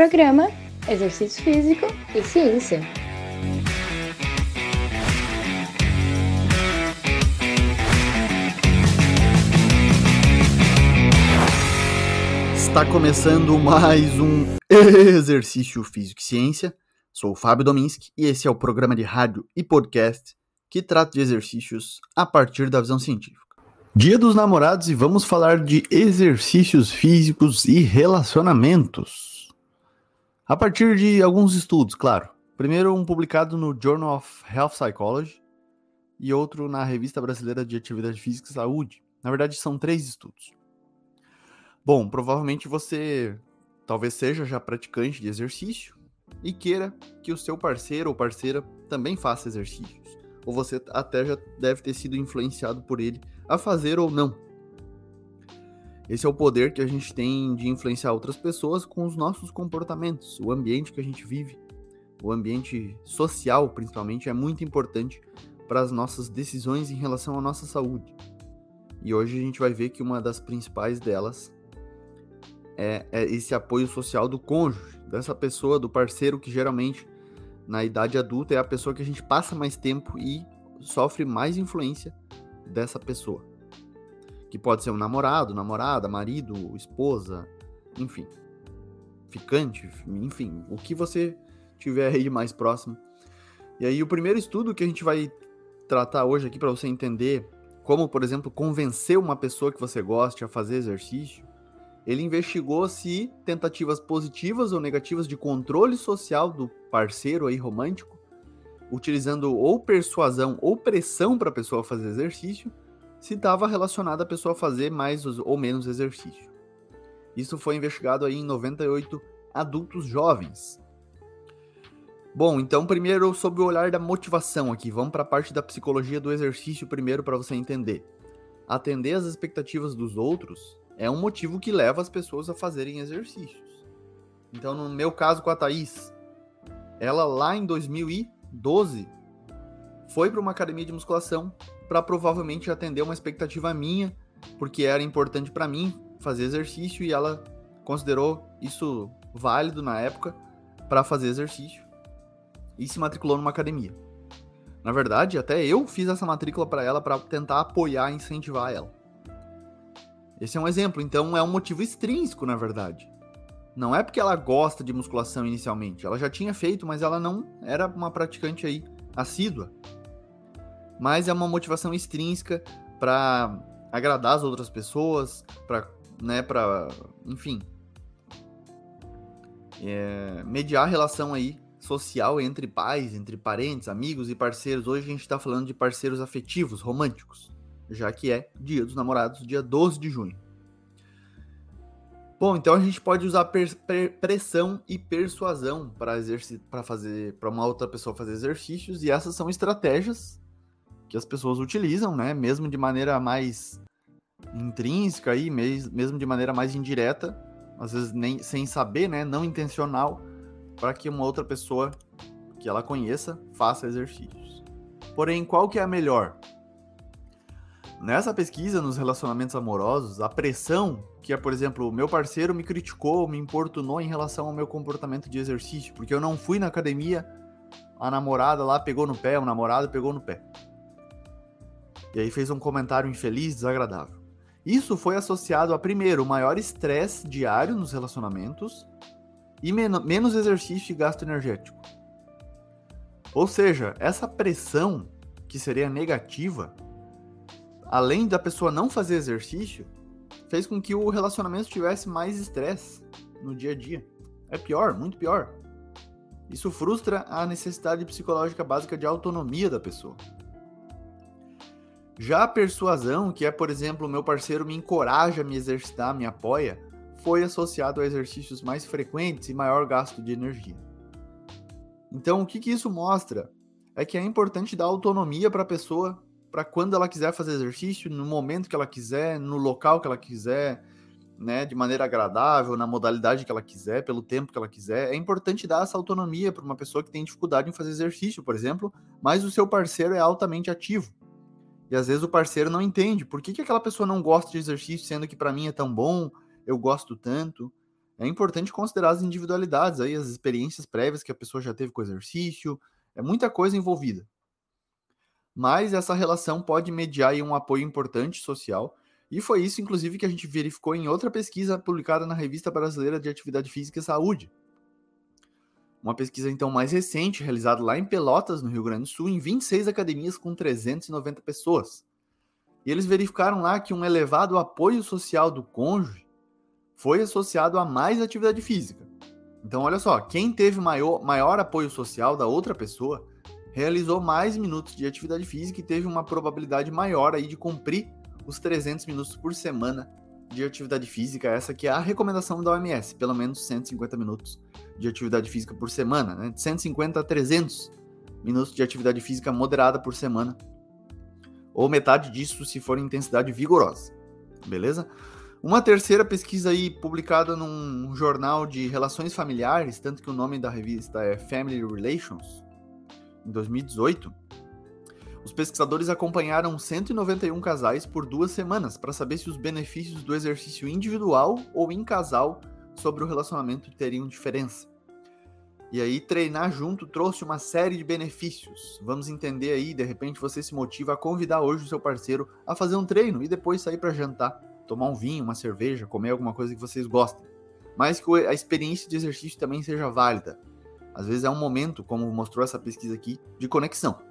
Programa Exercício Físico e Ciência. Está começando mais um Exercício Físico e Ciência. Sou o Fábio Dominski e esse é o programa de rádio e podcast que trata de exercícios a partir da visão científica. Dia dos Namorados e vamos falar de exercícios físicos e relacionamentos. A partir de alguns estudos, claro. Primeiro, um publicado no Journal of Health Psychology e outro na Revista Brasileira de Atividade Física e Saúde. Na verdade, são três estudos. Bom, provavelmente você talvez seja já praticante de exercício e queira que o seu parceiro ou parceira também faça exercícios. Ou você até já deve ter sido influenciado por ele a fazer ou não. Esse é o poder que a gente tem de influenciar outras pessoas com os nossos comportamentos, o ambiente que a gente vive, o ambiente social, principalmente, é muito importante para as nossas decisões em relação à nossa saúde. E hoje a gente vai ver que uma das principais delas é, é esse apoio social do cônjuge, dessa pessoa, do parceiro que geralmente na idade adulta é a pessoa que a gente passa mais tempo e sofre mais influência dessa pessoa. Que pode ser um namorado, namorada, marido, esposa, enfim. Ficante, enfim, o que você tiver aí mais próximo. E aí o primeiro estudo que a gente vai tratar hoje aqui para você entender como, por exemplo, convencer uma pessoa que você goste a fazer exercício, ele investigou se tentativas positivas ou negativas de controle social do parceiro aí romântico utilizando ou persuasão ou pressão para a pessoa fazer exercício, se estava relacionada a pessoa fazer mais ou menos exercício. Isso foi investigado aí em 98 adultos jovens. Bom, então primeiro sobre o olhar da motivação aqui, vamos para a parte da psicologia do exercício primeiro para você entender. Atender às expectativas dos outros é um motivo que leva as pessoas a fazerem exercícios. Então, no meu caso com a Thaís, ela lá em 2000 e 12, foi para uma academia de musculação para provavelmente atender uma expectativa minha, porque era importante para mim fazer exercício e ela considerou isso válido na época para fazer exercício e se matriculou numa academia. Na verdade, até eu fiz essa matrícula para ela para tentar apoiar e incentivar ela. Esse é um exemplo, então é um motivo extrínseco, na verdade. Não é porque ela gosta de musculação inicialmente, ela já tinha feito, mas ela não era uma praticante aí assídua. Mas é uma motivação extrínseca para agradar as outras pessoas, para, né, para, enfim, é, mediar a relação aí social entre pais, entre parentes, amigos e parceiros. Hoje a gente está falando de parceiros afetivos, românticos, já que é Dia dos Namorados, dia 12 de junho. Bom, então a gente pode usar pressão e persuasão para fazer para uma outra pessoa fazer exercícios e essas são estratégias que as pessoas utilizam, né, mesmo de maneira mais intrínseca aí, mesmo de maneira mais indireta, às vezes nem sem saber, né, não intencional, para que uma outra pessoa que ela conheça faça exercícios. Porém, qual que é a melhor? Nessa pesquisa nos relacionamentos amorosos, a pressão que é, por exemplo, o meu parceiro me criticou, me importunou em relação ao meu comportamento de exercício, porque eu não fui na academia, a namorada lá pegou no pé, o namorado pegou no pé. E aí fez um comentário infeliz, desagradável. Isso foi associado a, primeiro, maior estresse diário nos relacionamentos e men menos exercício e gasto energético. Ou seja, essa pressão, que seria negativa, além da pessoa não fazer exercício, fez com que o relacionamento tivesse mais estresse no dia a dia. É pior, muito pior. Isso frustra a necessidade psicológica básica de autonomia da pessoa. Já a persuasão, que é, por exemplo, meu parceiro me encoraja a me exercitar, me apoia, foi associado a exercícios mais frequentes e maior gasto de energia. Então, o que, que isso mostra? É que é importante dar autonomia para a pessoa para quando ela quiser fazer exercício, no momento que ela quiser, no local que ela quiser, né, de maneira agradável, na modalidade que ela quiser, pelo tempo que ela quiser. É importante dar essa autonomia para uma pessoa que tem dificuldade em fazer exercício, por exemplo, mas o seu parceiro é altamente ativo. E às vezes o parceiro não entende por que, que aquela pessoa não gosta de exercício, sendo que para mim é tão bom, eu gosto tanto. é importante considerar as individualidades aí, as experiências prévias que a pessoa já teve com o exercício, é muita coisa envolvida. Mas essa relação pode mediar um apoio importante social, e foi isso, inclusive, que a gente verificou em outra pesquisa publicada na Revista Brasileira de Atividade Física e Saúde. Uma pesquisa, então, mais recente, realizada lá em Pelotas, no Rio Grande do Sul, em 26 academias com 390 pessoas. E eles verificaram lá que um elevado apoio social do cônjuge foi associado a mais atividade física. Então, olha só, quem teve maior, maior apoio social da outra pessoa realizou mais minutos de atividade física e teve uma probabilidade maior aí de cumprir os 300 minutos por semana de atividade física, essa que é a recomendação da OMS, pelo menos 150 minutos de atividade física por semana, né? de 150 a 300 minutos de atividade física moderada por semana ou metade disso se for intensidade vigorosa. Beleza? Uma terceira pesquisa aí publicada num jornal de relações familiares, tanto que o nome da revista é Family Relations, em 2018, os pesquisadores acompanharam 191 casais por duas semanas para saber se os benefícios do exercício individual ou em casal sobre o relacionamento teriam diferença. E aí, treinar junto trouxe uma série de benefícios. Vamos entender aí, de repente você se motiva a convidar hoje o seu parceiro a fazer um treino e depois sair para jantar, tomar um vinho, uma cerveja, comer alguma coisa que vocês gostem. Mas que a experiência de exercício também seja válida. Às vezes é um momento, como mostrou essa pesquisa aqui, de conexão.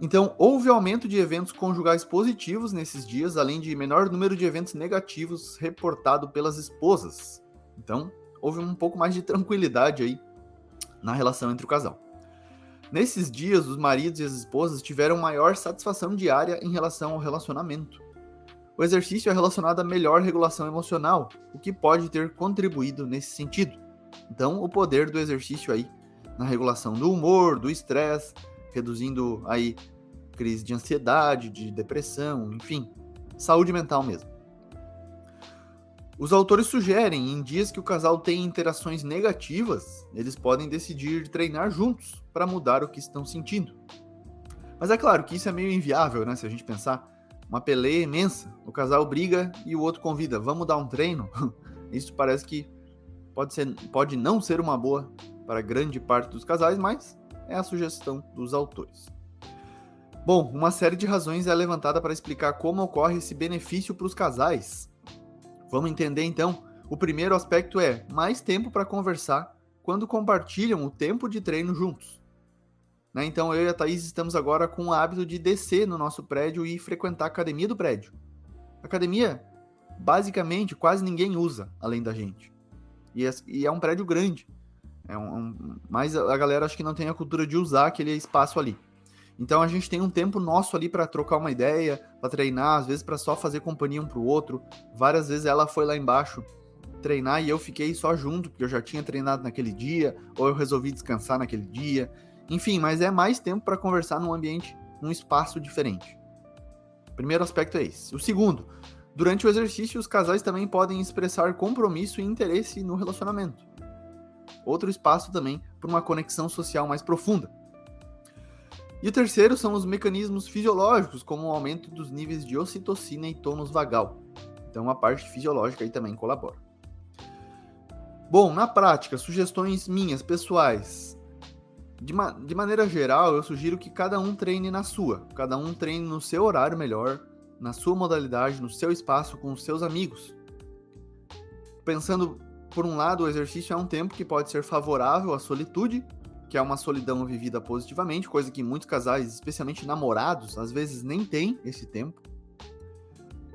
Então, houve aumento de eventos conjugais positivos nesses dias, além de menor número de eventos negativos reportado pelas esposas. Então, houve um pouco mais de tranquilidade aí na relação entre o casal. Nesses dias, os maridos e as esposas tiveram maior satisfação diária em relação ao relacionamento. O exercício é relacionado a melhor regulação emocional, o que pode ter contribuído nesse sentido. Então, o poder do exercício aí na regulação do humor, do estresse, reduzindo aí crise de ansiedade, de depressão, enfim, saúde mental mesmo. Os autores sugerem, em dias que o casal tem interações negativas, eles podem decidir treinar juntos para mudar o que estão sentindo. Mas é claro que isso é meio inviável, né? Se a gente pensar, uma peleia imensa, o casal briga e o outro convida, vamos dar um treino. Isso parece que pode, ser, pode não ser uma boa para grande parte dos casais, mas é a sugestão dos autores. Bom, uma série de razões é levantada para explicar como ocorre esse benefício para os casais. Vamos entender então. O primeiro aspecto é mais tempo para conversar quando compartilham o tempo de treino juntos. Né? Então eu e a Thaís estamos agora com o hábito de descer no nosso prédio e frequentar a academia do prédio. academia, basicamente, quase ninguém usa além da gente. E é, e é um prédio grande. É um, um, mas a galera acho que não tem a cultura de usar aquele espaço ali. Então a gente tem um tempo nosso ali para trocar uma ideia, para treinar, às vezes para só fazer companhia um pro outro. Várias vezes ela foi lá embaixo treinar e eu fiquei só junto, porque eu já tinha treinado naquele dia, ou eu resolvi descansar naquele dia. Enfim, mas é mais tempo para conversar num ambiente, num espaço diferente. primeiro aspecto é esse. O segundo, durante o exercício, os casais também podem expressar compromisso e interesse no relacionamento. Outro espaço também para uma conexão social mais profunda. E o terceiro são os mecanismos fisiológicos, como o aumento dos níveis de ocitocina e tônus vagal. Então a parte fisiológica aí também colabora. Bom, na prática, sugestões minhas, pessoais. De, ma de maneira geral, eu sugiro que cada um treine na sua, cada um treine no seu horário melhor, na sua modalidade, no seu espaço, com os seus amigos. Pensando, por um lado, o exercício é um tempo que pode ser favorável à solitude, que é uma solidão vivida positivamente, coisa que muitos casais, especialmente namorados, às vezes nem têm esse tempo.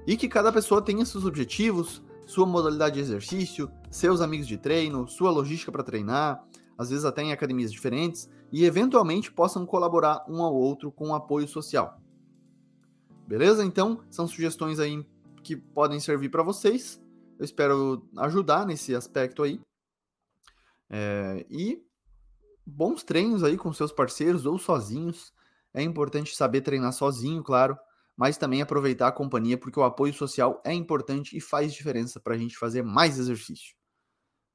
E que cada pessoa tenha seus objetivos, sua modalidade de exercício, seus amigos de treino, sua logística para treinar, às vezes até em academias diferentes, e eventualmente possam colaborar um ao outro com apoio social. Beleza? Então, são sugestões aí que podem servir para vocês. Eu espero ajudar nesse aspecto aí. É, e bons treinos aí com seus parceiros ou sozinhos. É importante saber treinar sozinho, claro, mas também aproveitar a companhia, porque o apoio social é importante e faz diferença para a gente fazer mais exercício.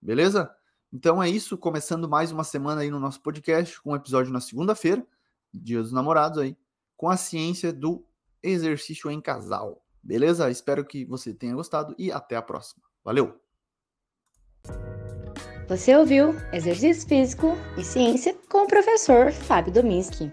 Beleza? Então é isso, começando mais uma semana aí no nosso podcast, com um episódio na segunda-feira, Dia dos Namorados aí, com a ciência do exercício em casal. Beleza? Espero que você tenha gostado e até a próxima. Valeu! Você ouviu Exercício Físico e Ciência com o professor Fábio Dominski.